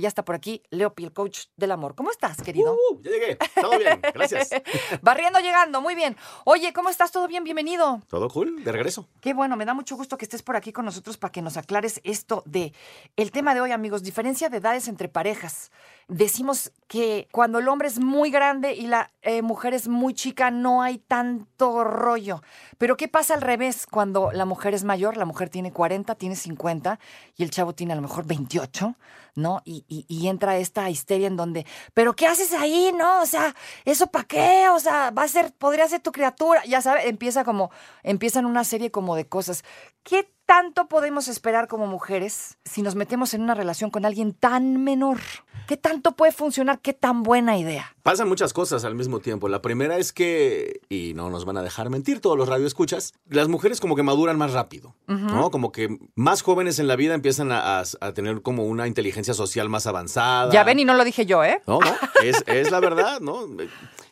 Ya está por aquí Leopi, el coach del amor. ¿Cómo estás, querido? Uh, ya llegué. Todo bien. Gracias. Barriendo llegando, muy bien. Oye, ¿cómo estás? ¿Todo bien? Bienvenido. Todo cool. De regreso. Qué bueno, me da mucho gusto que estés por aquí con nosotros para que nos aclares esto de el tema de hoy, amigos, diferencia de edades entre parejas. Decimos que cuando el hombre es muy grande y la eh, mujer es muy chica, no hay tanto rollo. Pero ¿qué pasa al revés? Cuando la mujer es mayor, la mujer tiene 40, tiene 50 y el chavo tiene a lo mejor 28, ¿no? Y, y- y entra esta histeria en donde, ¿pero qué haces ahí, no? O sea, ¿eso para qué? O sea, va a ser, podría ser tu criatura. Ya sabes, empieza como, empiezan una serie como de cosas. ¿Qué tanto podemos esperar como mujeres si nos metemos en una relación con alguien tan menor? ¿Qué tanto puede funcionar? ¿Qué tan buena idea? Pasan muchas cosas al mismo tiempo. La primera es que, y no nos van a dejar mentir todos los radioescuchas, las mujeres como que maduran más rápido, ¿no? Como que más jóvenes en la vida empiezan a, a- a tener como una inteligencia social más avanzada. Ya ven, y no lo dije yo, ¿eh? No, no, es, es la verdad, ¿no?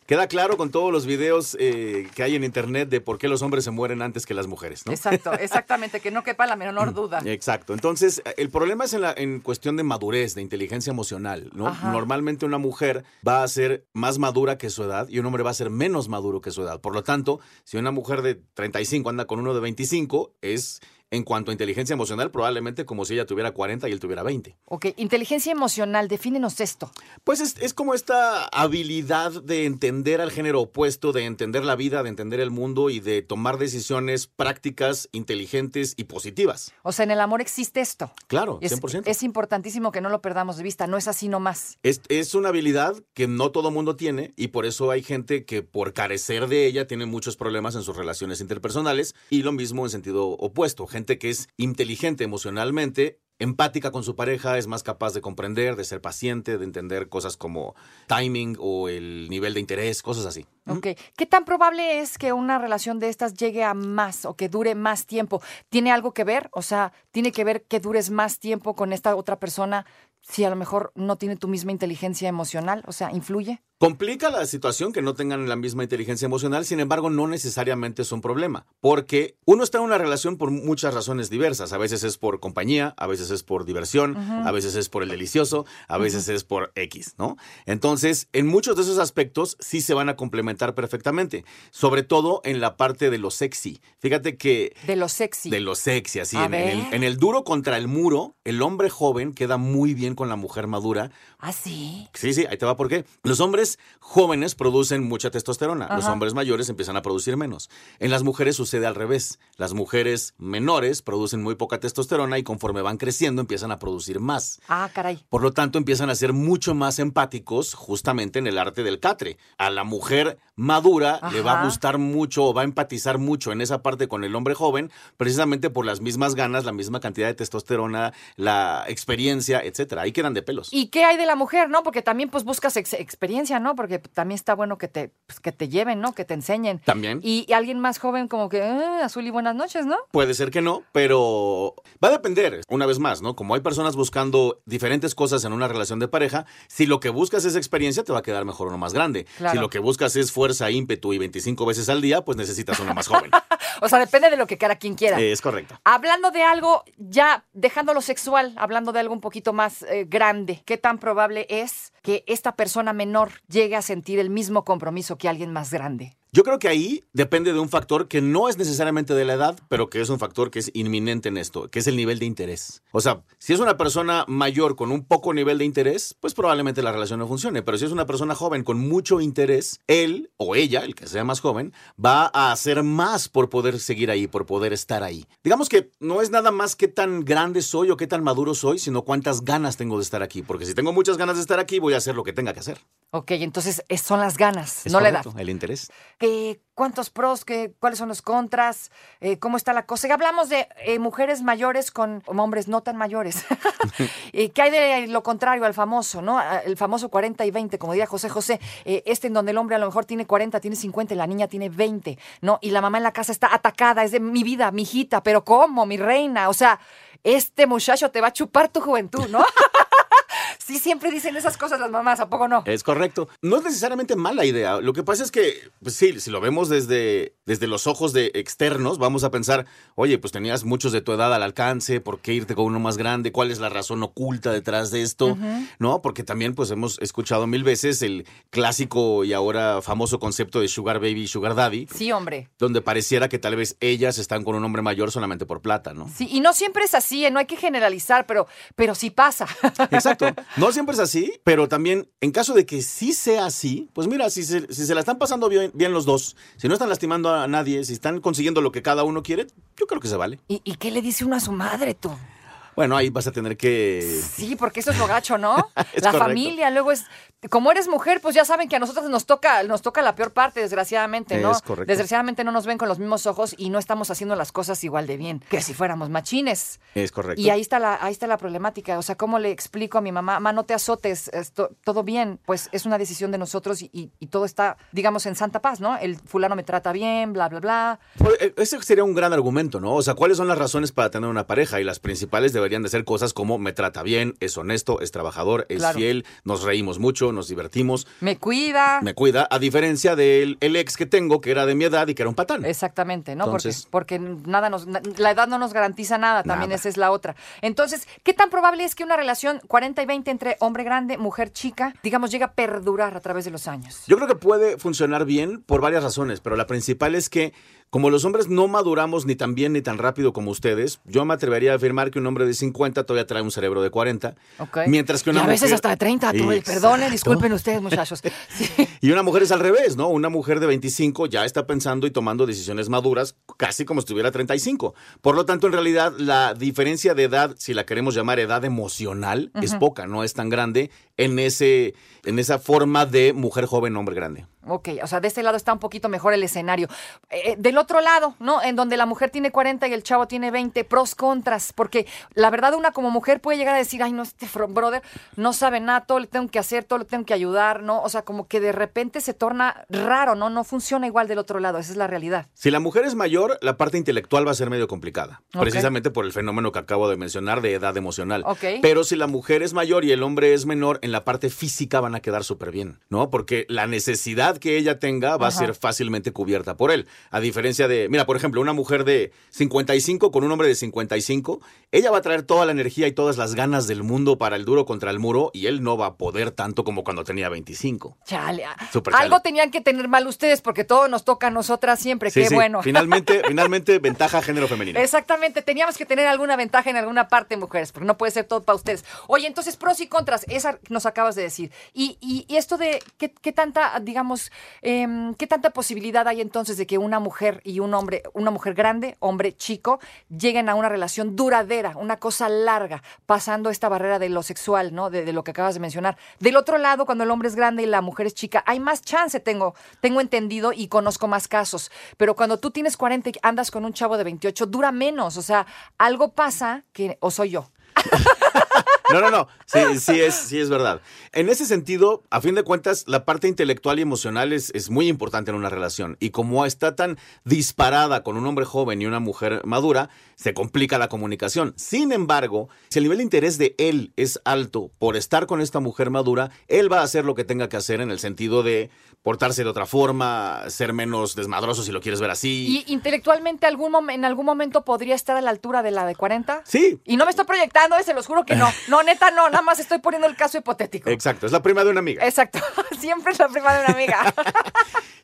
Queda claro con todos los videos eh, que hay en internet de por qué los hombres se mueren antes que las mujeres, ¿no? Exacto, exactamente, que no quepa la menor duda. Exacto. Entonces, el problema es en, la, en cuestión de madurez, de inteligencia emocional, ¿no? Ajá. Normalmente una mujer va a ser más madura que su edad y un hombre va a ser menos maduro que su edad. Por lo tanto, si una mujer de 35 anda con uno de 25, es en cuanto a inteligencia emocional probablemente como si ella tuviera 40 y él tuviera 20. Ok, inteligencia emocional, defínenos esto. Pues es, es como esta habilidad de entender al género opuesto, de entender la vida, de entender el mundo y de tomar decisiones prácticas, inteligentes y positivas. O sea, en el amor existe esto. Claro, Es, 100%. es importantísimo que no lo perdamos de vista, no es así nomás. Es, es una habilidad que no todo mundo tiene y por eso hay gente que por carecer de ella tiene muchos problemas en sus relaciones interpersonales y lo mismo en sentido opuesto. Gente que es inteligente emocionalmente, empática con su pareja, es más capaz de comprender, de ser paciente, de entender cosas como timing o el nivel de interés, cosas así. Ok, ¿qué tan probable es que una relación de estas llegue a más o que dure más tiempo? ¿Tiene algo que ver? O sea, ¿tiene que ver que dures más tiempo con esta otra persona si a lo mejor no tiene tu misma inteligencia emocional? O sea, ¿influye? Complica la situación que no tengan la misma inteligencia emocional, sin embargo, no necesariamente es un problema, porque uno está en una relación por muchas razones diversas. A veces es por compañía, a veces es por diversión, a veces es por el delicioso, a veces es por X, ¿no? Entonces, en muchos de esos aspectos sí se van a complementar perfectamente, sobre todo en la parte de lo sexy. Fíjate que De lo sexy. de lo sexy, así, en, en el, en el duro contra el muro, el hombre joven queda muy bien con la mujer madura ¿Ah, sí? Sí, sí, ahí te va por qué. Los hombres jóvenes producen mucha testosterona, los hombres mayores empiezan a producir menos. En las mujeres sucede al revés. Las mujeres menores producen muy poca testosterona y conforme van creciendo empiezan a producir más. Ah, caray. Por lo tanto, empiezan a ser mucho más empáticos justamente en el arte del catre. A la mujer madura le va a gustar mucho o va a empatizar mucho en esa parte con el hombre joven, precisamente por las mismas ganas, la misma cantidad de testosterona, la experiencia, etcétera. Ahí quedan de pelos. ¿Y qué hay de la mujer, no? Porque también pues buscas ex- experiencia, ¿no? Porque también está bueno que te, pues, que te lleven, ¿no? Que te enseñen. También. Y, y alguien más joven como que, "Ah, azul y buenas noches, ¿no? Puede ser que no, pero va a depender, una vez más, ¿no? Como hay personas buscando diferentes cosas en una relación de pareja, si lo que buscas es experiencia, te va a quedar mejor uno más grande. Claro. Si lo que buscas es fuerza, ímpetu y 25 veces al día, pues necesitas uno más joven. O sea, depende de lo que cada quien quiera. Eh, es correcto. Hablando de algo, ya dejando lo sexual, hablando de algo un poquito más eh, grande, ¿qué tan probable es que esta persona menor llegue a sentir el mismo compromiso que alguien más grande? Yo creo que ahí depende de un factor que no es necesariamente de la edad, pero que es un factor que es inminente en esto, que es el nivel de interés. O sea, si es una persona mayor con un poco nivel de interés, pues probablemente la relación no funcione. Pero si es una persona joven con mucho interés, él o ella, el que sea más joven, va a hacer más por poder seguir ahí, por poder estar ahí. Digamos que no es nada más qué tan grande soy o qué tan maduro soy, sino cuántas ganas tengo de estar aquí. Porque si tengo muchas ganas de estar aquí, voy a hacer lo que tenga que hacer. Ok, entonces es- son las ganas, Es no la edad. correcto, El interés. ¿Qué- ¿Cuántos pros? Qué, ¿Cuáles son los contras? Eh, ¿Cómo está la cosa? Y hablamos de eh, mujeres mayores con hombres no tan mayores. Eh, ¿Qué hay de lo contrario al famoso, no? A- El famoso 40 y 20, como diría José José. eh, este en donde el hombre a lo mejor tiene 40, tiene 50 y la niña tiene 20, ¿no? Y la mamá en la casa está atacada, es de mi vida, mi hijita, pero ¿cómo, mi reina? O sea, este muchacho te va a chupar tu juventud, ¿no? Sí, siempre dicen esas cosas las mamás, ¿a poco no? Es correcto. No es necesariamente mala idea. Lo que pasa es que, pues sí, si lo vemos desde, desde los ojos de externos, vamos a pensar, oye, pues tenías muchos de tu edad al alcance, ¿por qué irte con uno más grande? ¿Cuál es la razón oculta detrás de esto? ¿No? Porque también, pues hemos escuchado mil veces el clásico y ahora famoso concepto de Sugar Baby y Sugar Daddy. Sí, hombre. Donde pareciera que tal vez ellas están con un hombre mayor solamente por plata, ¿no? Sí, y no siempre es así, ¿eh? no hay que generalizar, pero, pero sí pasa. Exacto. No siempre es así, pero también en caso de que sí sea así, pues mira, si se, si se la están pasando bien, los dos, si no están lastimando a nadie, si están consiguiendo lo que cada uno quiere, yo creo que se vale. ¿Y, y qué le dice uno a su madre, tú? Bueno, ahí vas a tener que... Sí, porque eso es lo gacho, ¿no? Es la correcto. familia, luego es... Como eres mujer, pues ya saben que a nosotros nos toca, nos toca la peor parte, desgraciadamente, ¿no? Es correcto. Desgraciadamente no nos ven con los mismos ojos y no estamos haciendo las cosas igual de bien que si fuéramos machines. Es correcto. Y ahí está la, ahí está la problemática. O sea, ¿cómo le explico a mi mamá, mamá, no te azotes, esto, todo bien? Pues es una decisión de nosotros y, y- y todo está, digamos, en santa paz, ¿no? El fulano me trata bien, bla, bla, bla. Pues, eh, Ese sería un gran argumento, ¿no? O sea, ¿cuáles son las razones para tener una pareja? Y las principales deberían de ser cosas como me trata bien, es honesto, es trabajador, es Claro. fiel, nos reímos mucho, nos divertimos, Me cuida. me cuida, a diferencia del el ex que tengo, que era de mi edad y que era un patán. Exactamente, ¿no? Entonces- porque, porque nada nos, la edad no nos garantiza nada, también Nada. esa es la otra. Entonces, ¿qué tan probable es que una relación 40 y 20 entre hombre grande, mujer chica, digamos, llega a perdurar a través de los años? Yo creo que puede funcionar bien por varias razones, pero la principal es que como los hombres no maduramos ni tan bien ni tan rápido como ustedes, yo me atrevería a afirmar que un hombre de 50 todavía trae un cerebro de 40, Ok. mientras que una y a veces mujer- hasta de 30, tú, Exacto. perdone, disculpen ustedes, muchachos. Sí. Y una mujer es al revés, ¿no? Una mujer de 25 ya está pensando y tomando decisiones maduras, casi como si tuviera 35. Por lo tanto, en realidad, la diferencia de edad, si la queremos llamar edad emocional, es poca, no es tan grande en, ese, en esa forma de mujer joven, hombre grande. Ok, o sea, de este lado está un poquito mejor el escenario. Eh, del otro lado, ¿no? En donde la mujer tiene 40 y el chavo tiene 20, pros, contras, porque la verdad una como mujer puede llegar a decir, ay, no, este brother no sabe nada, todo le tengo que hacer, todo le tengo que ayudar, ¿no? O sea, como que de repente se torna raro, ¿no? No funciona igual del otro lado, esa es la realidad. Si la mujer es mayor, la parte intelectual va a ser medio complicada, precisamente por el fenómeno que acabo de mencionar de edad emocional. Ok. Pero si la mujer es mayor y el hombre es menor, en la parte física van a quedar súper bien, ¿no? Porque la necesidad que ella tenga va Ajá. a ser fácilmente cubierta por él. A diferencia de, mira, por ejemplo, una mujer de 55 con un hombre de 55, ella va a traer toda la energía y todas las ganas del mundo para el duro contra el muro y él no va a poder tanto como cuando tenía 25. Chale, ah, algo tenían que tener mal ustedes porque todo nos toca a nosotras siempre, Sí, qué sí, bueno. Finalmente, finalmente, ventaja género femenino. Exactamente, teníamos que tener alguna ventaja en alguna parte, mujeres, porque no puede ser todo para ustedes. Oye, entonces, pros y contras, esa nos acabas de decir. Y, y- esto de qué, tanta, digamos, em, qué tanta posibilidad hay entonces de que una mujer y un hombre, una mujer grande, hombre chico, lleguen a una relación duradera, una cosa larga, pasando esta barrera de lo sexual, ¿no? De, de lo que acabas de mencionar. Del otro lado, cuando el hombre es grande y la mujer es chica, hay más chance, tengo, tengo entendido y conozco más casos. Pero cuando tú tienes 40 y andas con un chavo de 28, dura menos. O sea, algo pasa que, o soy yo. No, no, no. Sí, sí es, sí es verdad. En ese sentido, a fin de cuentas, la parte intelectual y emocional es, es muy importante en una relación. Y como está tan disparada con un hombre joven y una mujer madura, se complica la comunicación. Sin embargo, si el nivel de interés de él es alto por estar con esta mujer madura, él va a hacer lo que tenga que hacer en el sentido de portarse de otra forma, ser menos desmadroso si lo quieres ver así. ¿Y intelectualmente algún en algún momento podría estar a la altura de la de 40? Sí. Y no me estoy proyectando, eh, se los juro que no. No, neta, no, nada más estoy poniendo el caso hipotético. Exacto, es la prima de una amiga. Exacto, siempre es la prima de una amiga.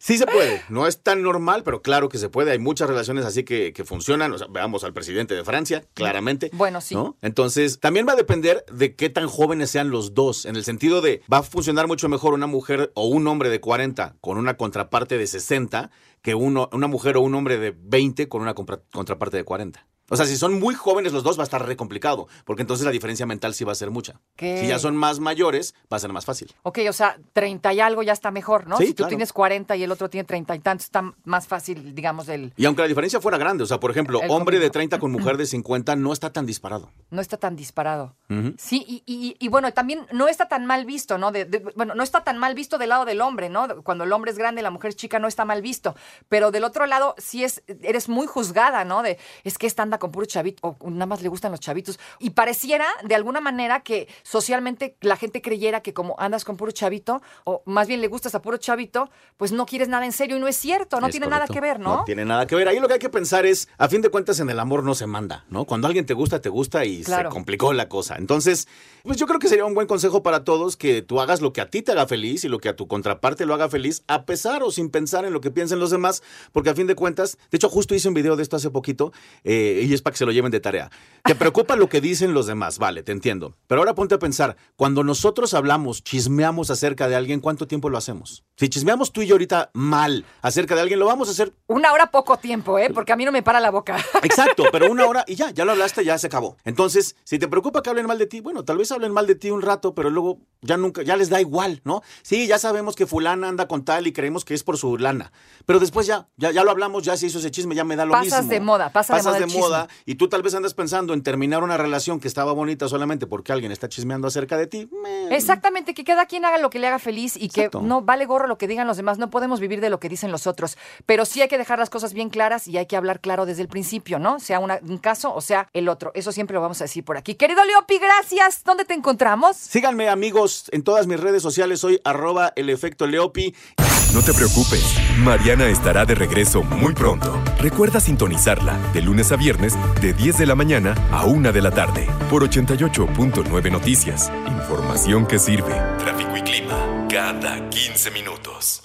Sí se puede, no es tan normal, pero claro que se puede. Hay muchas relaciones así que, que funcionan. O sea, veamos al presidente de Francia, claramente. Bueno, sí. ¿no? Entonces, también va a depender de qué tan jóvenes sean los dos, en el sentido de, va a funcionar mucho mejor una mujer o un hombre de 40 con una contraparte de 60 que uno, una mujer o un hombre de 20 con una contraparte de 40. O sea, si son muy jóvenes los dos va a estar re complicado, porque entonces la diferencia mental sí va a ser mucha. ¿Qué? Si ya son más mayores, va a ser más fácil. Ok, o sea, 30 y algo ya está mejor, ¿no? Sí, si tú claro. tienes 40 y el otro tiene 30 y tantos, está más fácil, digamos, el, Y aunque la diferencia fuera grande, o sea, por ejemplo, El hombre de comienzo. 30 con mujer de 50 no está tan disparado. no está tan disparado. Sí, y, y- y bueno, también no está tan mal visto, ¿no? De- de- bueno, no está tan mal visto del lado del hombre, ¿no? Cuando el hombre es grande y la mujer es chica no está mal visto. Pero del otro lado, sí es, eres muy juzgada, ¿no? De, es que están anda con puro chavito o nada más le gustan los chavitos. Y pareciera de alguna manera que socialmente la gente creyera que como andas con puro chavito o más bien le gustas a puro chavito, pues no quieres nada en serio y no es cierto, no Es tiene nada que ver, ¿no? No tiene nada que ver. Ahí lo que hay que pensar es, a fin de cuentas, en el amor no se manda, ¿no? Cuando alguien te gusta, te gusta y Claro. se complicó la cosa. Entonces, pues yo creo que sería un buen consejo para todos que tú hagas lo que a ti te haga feliz y lo que a tu contraparte lo haga feliz, a pesar o sin pensar en lo que piensen los demás, porque a fin de cuentas, de hecho, justo hice un video de esto hace poquito eh, y es para que se lo lleven de tarea. Te preocupa lo que dicen los demás, vale, te entiendo. Pero ahora ponte a pensar, cuando nosotros hablamos, chismeamos acerca de alguien, ¿cuánto tiempo lo hacemos? Si chismeamos tú y yo ahorita mal acerca de alguien, lo vamos a hacer Una hora poco tiempo, ¿eh? Porque a mí no me para la boca. Exacto, pero una hora y ya, ya lo hablaste, ya se acabó. Entonces, si te preocupa que hablen mal de ti, bueno, tal vez hablen mal de ti un rato, pero luego ya nunca, ya les da igual, ¿no? Sí, ya sabemos que fulana anda con tal y creemos que es por su lana. Pero después ya, ya, ya lo hablamos, ya se hizo ese chisme, ya me da lo Pasas mismo. de moda, pasa de Pasas moda de el chisme. moda y tú tal vez andas pensando en terminar una relación que estaba bonita solamente porque alguien está chismeando acerca de ti. Exactamente, que cada quien haga lo que le haga feliz y que no vale gorro lo que digan los demás, no podemos vivir de lo que dicen los otros, pero sí hay que dejar las cosas bien claras y hay que hablar claro desde el principio, ¿no? Sea una- un caso o sea el otro, eso siempre lo vamos a decir por aquí. Querido Leopi, gracias, ¿dónde te encontramos? Síganme amigos en todas mis redes sociales, soy arroba el efecto Leopi. No te preocupes, Mariana estará de regreso muy pronto. Recuerda sintonizarla de lunes a viernes de 10 de la mañana a 1 de la tarde por 88.9 Noticias. Información que sirve. Tráfico y clima cada 15 minutos.